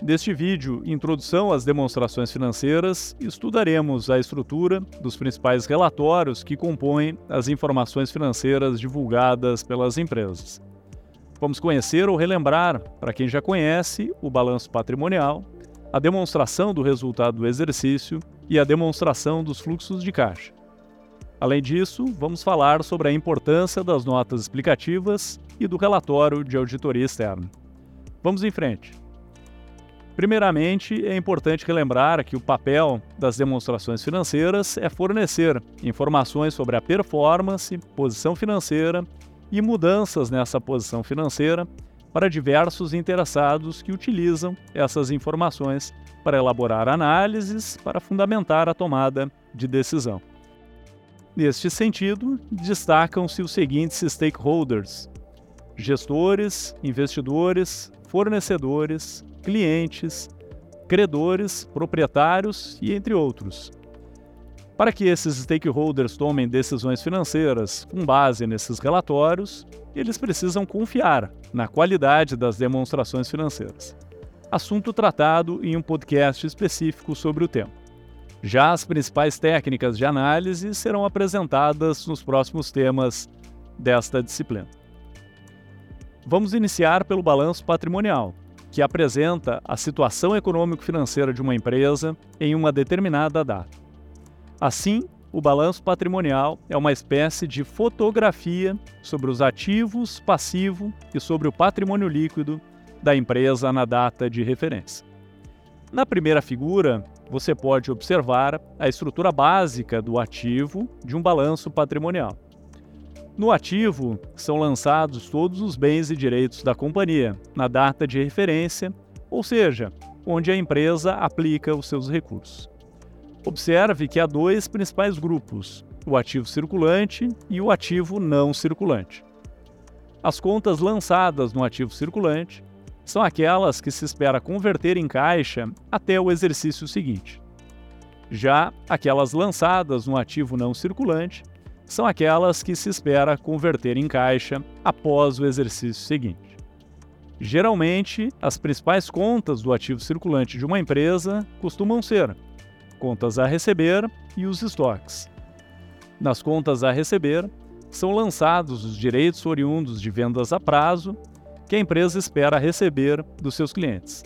Neste vídeo, Introdução às Demonstrações Financeiras, estudaremos a estrutura dos principais relatórios que compõem as informações financeiras divulgadas pelas empresas. Vamos conhecer ou relembrar, para quem já conhece, o balanço patrimonial, a demonstração do resultado do exercício e a demonstração dos fluxos de caixa. Além disso, vamos falar sobre a importância das notas explicativas e do relatório de auditoria externa. Vamos em frente. Primeiramente, é importante relembrar que o papel das demonstrações financeiras é fornecer informações sobre a performance, posição financeira e mudanças nessa posição financeira para diversos interessados que utilizam essas informações para elaborar análises para fundamentar a tomada de decisão. Neste sentido, destacam-se os seguintes stakeholders: gestores, investidores, fornecedores, clientes, credores, proprietários e entre outros. Para que esses stakeholders tomem decisões financeiras com base nesses relatórios, eles precisam confiar na qualidade das demonstrações financeiras. Assunto tratado em um podcast específico sobre o tema. Já as principais técnicas de análise serão apresentadas nos próximos temas desta disciplina. Vamos iniciar pelo balanço patrimonial, que apresenta a situação econômico-financeira de uma empresa em uma determinada data. Assim, o balanço patrimonial é uma espécie de fotografia sobre os ativos, passivo e sobre o patrimônio líquido da empresa na data de referência. Na primeira figura, você pode observar a estrutura básica do ativo de um balanço patrimonial. No ativo, são lançados todos os bens e direitos da companhia, na data de referência, ou seja, onde a empresa aplica os seus recursos. Observe que há dois principais grupos: o ativo circulante e o ativo não circulante. As contas lançadas no ativo circulante são aquelas que se espera converter em caixa até o exercício seguinte. Já aquelas lançadas no ativo não circulante são aquelas que se espera converter em caixa após o exercício seguinte. Geralmente, as principais contas do ativo circulante de uma empresa costumam ser contas a receber e os estoques. Nas contas a receber, são lançados os direitos oriundos de vendas a prazo que a empresa espera receber dos seus clientes.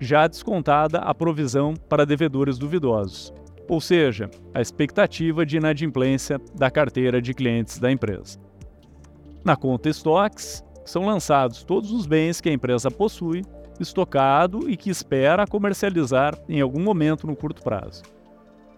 Já descontada a provisão para devedores duvidosos, ou seja, a expectativa de inadimplência da carteira de clientes da empresa. Na conta estoques, são lançados todos os bens que a empresa possui, estocado e que espera comercializar em algum momento no curto prazo.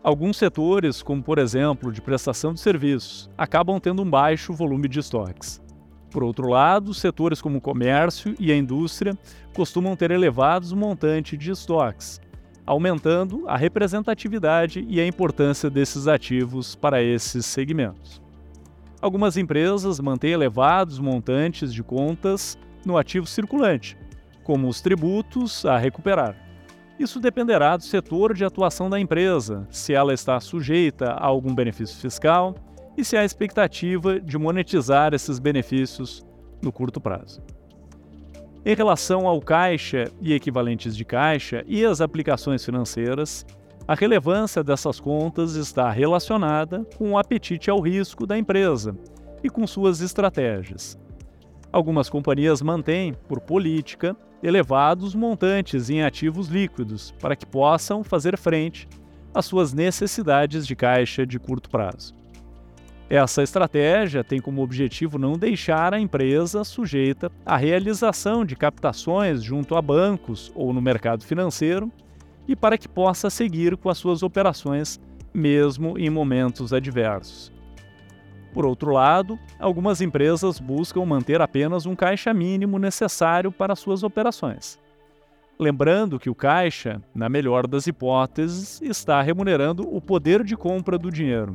Alguns setores, como por exemplo de prestação de serviços, acabam tendo um baixo volume de estoques. Por outro lado, setores como o comércio e a indústria costumam ter elevados montantes de estoques, aumentando a representatividade e a importância desses ativos para esses segmentos. Algumas empresas mantêm elevados montantes de contas no ativo circulante, como os tributos a recuperar. Isso dependerá do setor de atuação da empresa, se ela está sujeita a algum benefício fiscal e se há expectativa de monetizar esses benefícios no curto prazo. Em relação ao caixa e equivalentes de caixa e as aplicações financeiras, a relevância dessas contas está relacionada com o apetite ao risco da empresa e com suas estratégias. Algumas companhias mantêm, por política, elevados montantes em ativos líquidos para que possam fazer frente às suas necessidades de caixa de curto prazo. Essa estratégia tem como objetivo não deixar a empresa sujeita à realização de captações junto a bancos ou no mercado financeiro e para que possa seguir com as suas operações mesmo em momentos adversos. Por outro lado, algumas empresas buscam manter apenas um caixa mínimo necessário para suas operações. Lembrando que o caixa, na melhor das hipóteses, está remunerando o poder de compra do dinheiro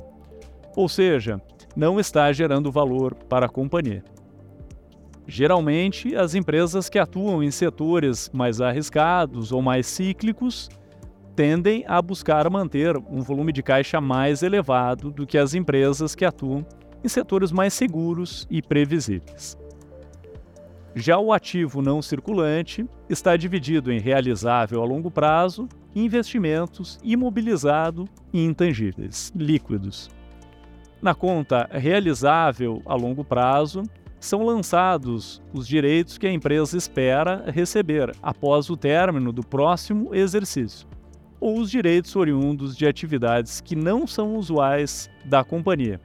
ou seja, não está gerando valor para a companhia. Geralmente, as empresas que atuam em setores mais arriscados ou mais cíclicos tendem a buscar manter um volume de caixa mais elevado do que as empresas que atuam em setores mais seguros e previsíveis. Já o ativo não circulante está dividido em realizável a longo prazo, investimentos, imobilizado e intangíveis, líquidos. Na conta realizável a longo prazo, são lançados os direitos que a empresa espera receber após o término do próximo exercício, ou os direitos oriundos de atividades que não são usuais da companhia,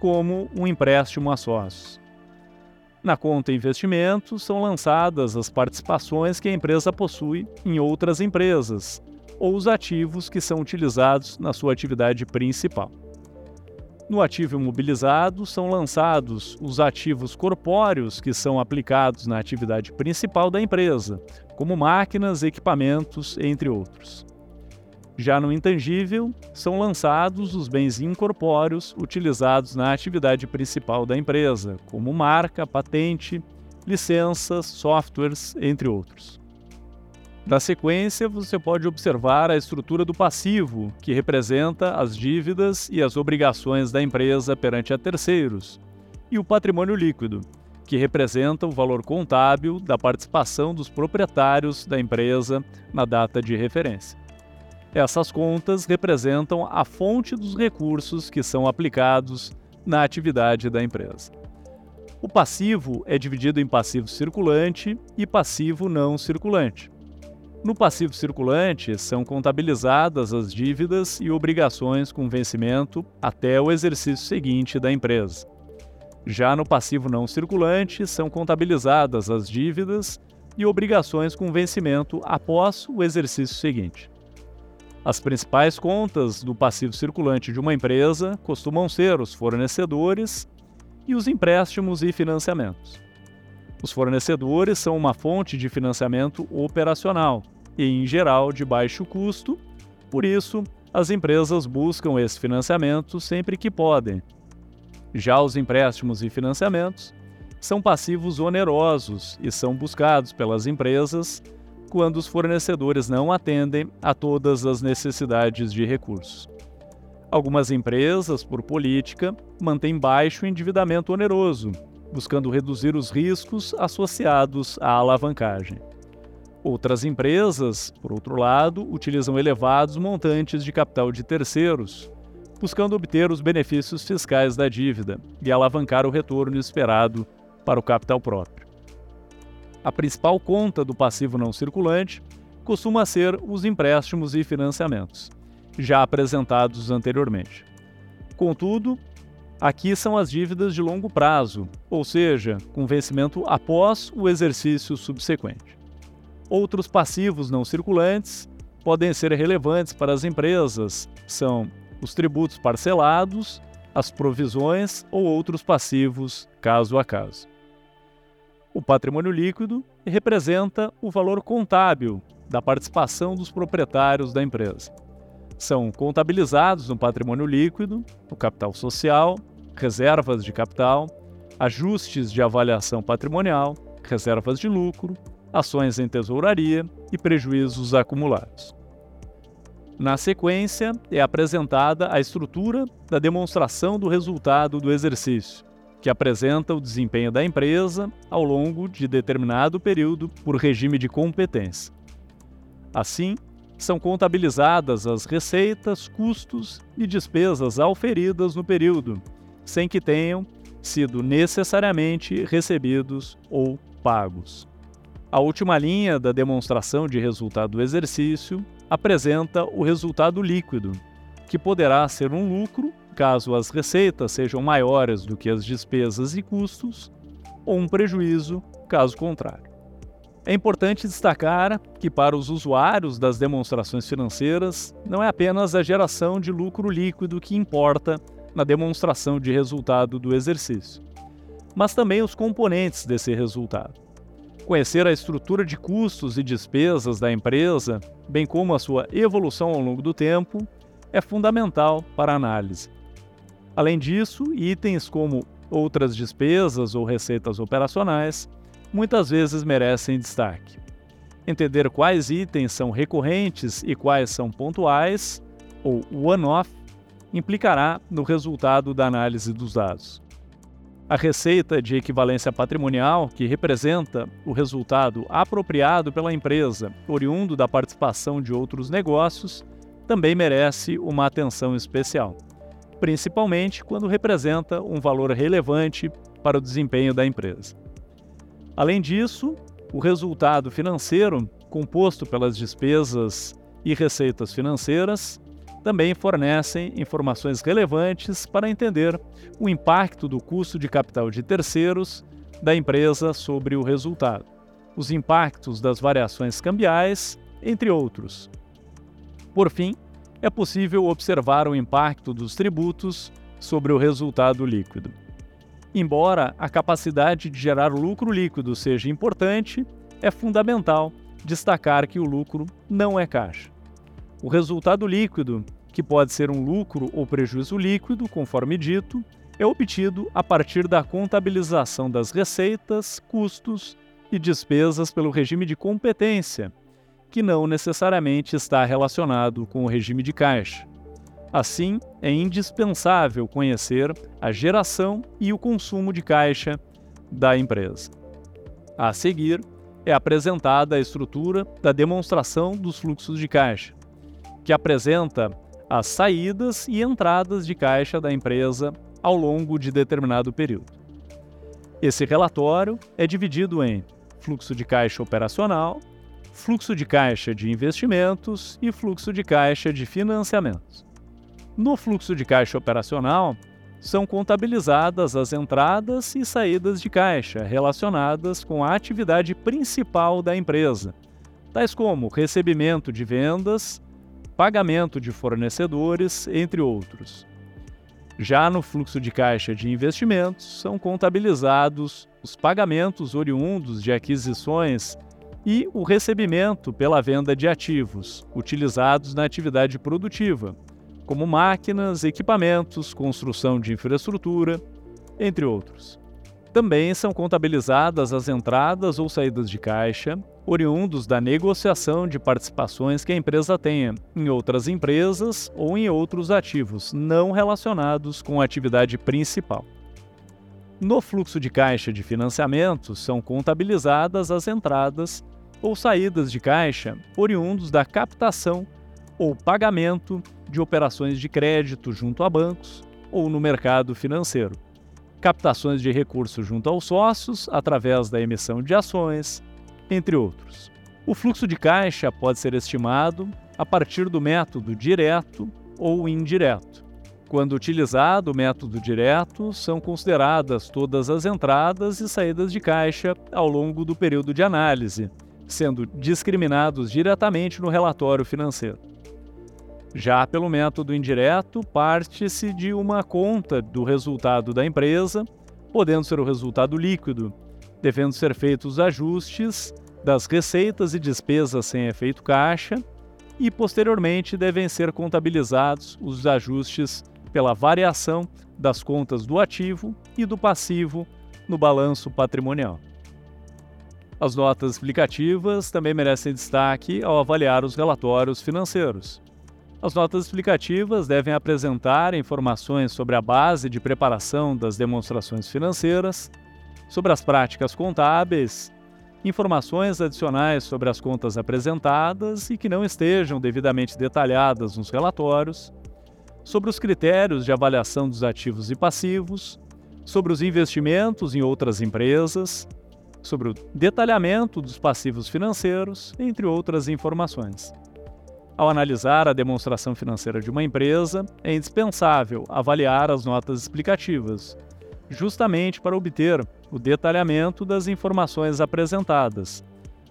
como um empréstimo a sócios. Na conta investimentos são lançadas as participações que a empresa possui em outras empresas, ou os ativos que são utilizados na sua atividade principal. No ativo imobilizado são lançados os ativos corpóreos que são aplicados na atividade principal da empresa, como máquinas, equipamentos, entre outros. Já no intangível, são lançados os bens incorpóreos utilizados na atividade principal da empresa, como marca, patente, licenças, softwares, entre outros. Na sequência, você pode observar a estrutura do passivo, que representa as dívidas e as obrigações da empresa perante a terceiros, e o patrimônio líquido, que representa o valor contábil da participação dos proprietários da empresa na data de referência. Essas contas representam a fonte dos recursos que são aplicados na atividade da empresa. O passivo é dividido em passivo circulante e passivo não circulante. No passivo circulante, são contabilizadas as dívidas e obrigações com vencimento até o exercício seguinte da empresa. Já no passivo não circulante, são contabilizadas as dívidas e obrigações com vencimento após o exercício seguinte. As principais contas do passivo circulante de uma empresa costumam ser os fornecedores e os empréstimos e financiamentos. Os fornecedores são uma fonte de financiamento operacional e, em geral, de baixo custo, por isso, as empresas buscam esse financiamento sempre que podem. Já os empréstimos e financiamentos são passivos onerosos e são buscados pelas empresas quando os fornecedores não atendem a todas as necessidades de recursos. Algumas empresas, por política, mantêm baixo endividamento oneroso buscando reduzir os riscos associados à alavancagem. Outras empresas, por outro lado, utilizam elevados montantes de capital de terceiros, buscando obter os benefícios fiscais da dívida e alavancar o retorno esperado para o capital próprio. A principal conta do passivo não circulante costuma ser os empréstimos e financiamentos, já apresentados anteriormente. Contudo, Aqui são as dívidas de longo prazo, ou seja, com vencimento após o exercício subsequente. Outros passivos não circulantes podem ser relevantes para as empresas, são os tributos parcelados, as provisões ou outros passivos, caso a caso. O patrimônio líquido representa o valor contábil da participação dos proprietários da empresa. São contabilizados no patrimônio líquido, o capital social, reservas de capital, ajustes de avaliação patrimonial, reservas de lucro, ações em tesouraria e prejuízos acumulados. Na sequência, é apresentada a estrutura da demonstração do resultado do exercício, que apresenta o desempenho da empresa ao longo de determinado período por regime de competência. Assim, são contabilizadas as receitas, custos e despesas auferidas no período, sem que tenham sido necessariamente recebidos ou pagos. A última linha da demonstração de resultado do exercício apresenta o resultado líquido, que poderá ser um lucro caso as receitas sejam maiores do que as despesas e custos, ou um prejuízo caso contrário. É importante destacar que, para os usuários das demonstrações financeiras, não é apenas a geração de lucro líquido que importa na demonstração de resultado do exercício, mas também os componentes desse resultado. Conhecer a estrutura de custos e despesas da empresa, bem como a sua evolução ao longo do tempo, é fundamental para a análise. Além disso, itens como outras despesas ou receitas operacionais muitas vezes merecem destaque. Entender quais itens são recorrentes e quais são pontuais, ou one-off, implicará no resultado da análise dos dados. A receita de equivalência patrimonial, que representa o resultado apropriado pela empresa, oriundo da participação de outros negócios, também merece uma atenção especial, principalmente quando representa um valor relevante para o desempenho da empresa. Além disso, o resultado financeiro, composto pelas despesas e receitas financeiras, também fornecem informações relevantes para entender o impacto do custo de capital de terceiros da empresa sobre o resultado, os impactos das variações cambiais, entre outros. Por fim, é possível observar o impacto dos tributos sobre o resultado líquido. Embora a capacidade de gerar lucro líquido seja importante, é fundamental destacar que o lucro não é caixa. O resultado líquido, que pode ser um lucro ou prejuízo líquido, conforme dito, é obtido a partir da contabilização das receitas, custos e despesas pelo regime de competência, que não necessariamente está relacionado com o regime de caixa. Assim, é indispensável conhecer a geração e o consumo de caixa da empresa. A seguir, é apresentada a estrutura da demonstração dos fluxos de caixa, que apresenta as saídas e entradas de caixa da empresa ao longo de determinado período. Esse relatório é dividido em fluxo de caixa operacional, fluxo de caixa de investimentos e fluxo de caixa de financiamentos. No fluxo de caixa operacional, são contabilizadas as entradas e saídas de caixa relacionadas com a atividade principal da empresa, tais como recebimento de vendas, pagamento de fornecedores, entre outros. Já no fluxo de caixa de investimentos, são contabilizados os pagamentos oriundos de aquisições e o recebimento pela venda de ativos utilizados na atividade produtiva, como máquinas, equipamentos, construção de infraestrutura, entre outros. Também são contabilizadas as entradas ou saídas de caixa, oriundos da negociação de participações que a empresa tenha em outras empresas ou em outros ativos não relacionados com a atividade principal. No fluxo de caixa de financiamento são contabilizadas as entradas ou saídas de caixa oriundos da captação ou pagamento de operações de crédito junto a bancos ou no mercado financeiro, captações de recursos junto aos sócios através da emissão de ações, entre outros. O fluxo de caixa pode ser estimado a partir do método direto ou indireto. Quando utilizado o método direto, são consideradas todas as entradas e saídas de caixa ao longo do período de análise, sendo discriminados diretamente no relatório financeiro. Já pelo método indireto, parte-se de uma conta do resultado da empresa, podendo ser o resultado líquido, devendo ser feitos ajustes das receitas e despesas sem efeito caixa, e posteriormente devem ser contabilizados os ajustes pela variação das contas do ativo e do passivo no balanço patrimonial. As notas explicativas também merecem destaque ao avaliar os relatórios financeiros. As notas explicativas devem apresentar informações sobre a base de preparação das demonstrações financeiras, sobre as práticas contábeis, informações adicionais sobre as contas apresentadas e que não estejam devidamente detalhadas nos relatórios, sobre os critérios de avaliação dos ativos e passivos, sobre os investimentos em outras empresas, sobre o detalhamento dos passivos financeiros, entre outras informações. Ao analisar a demonstração financeira de uma empresa, é indispensável avaliar as notas explicativas, justamente para obter o detalhamento das informações apresentadas,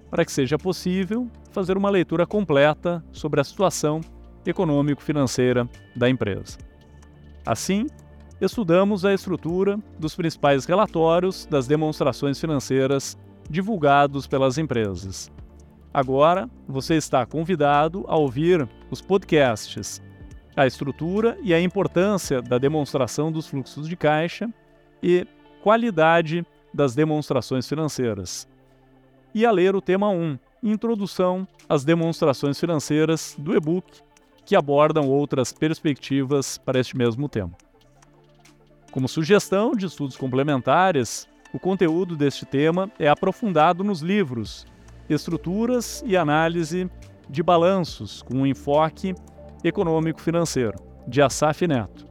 para que seja possível fazer uma leitura completa sobre a situação econômico-financeira da empresa. Assim, estudamos a estrutura dos principais relatórios das demonstrações financeiras divulgados pelas empresas Agora você está convidado a ouvir os podcasts, a estrutura e a importância da demonstração dos fluxos de caixa e qualidade das demonstrações financeiras. E a ler o tema 1, Introdução às demonstrações financeiras do e-book, que abordam outras perspectivas para este mesmo tema. Como sugestão de estudos complementares, o conteúdo deste tema é aprofundado nos livros Estruturas e Análise de Balanços, com um enfoque econômico-financeiro, de Asaf Neto,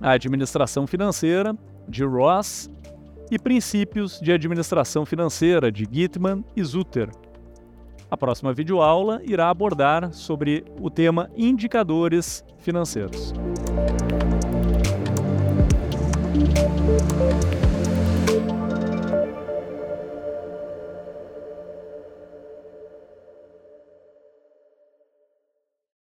A Administração Financeira, de Ross, e Princípios de Administração Financeira, de Gitman e Zutter. A próxima videoaula irá abordar sobre o tema indicadores financeiros.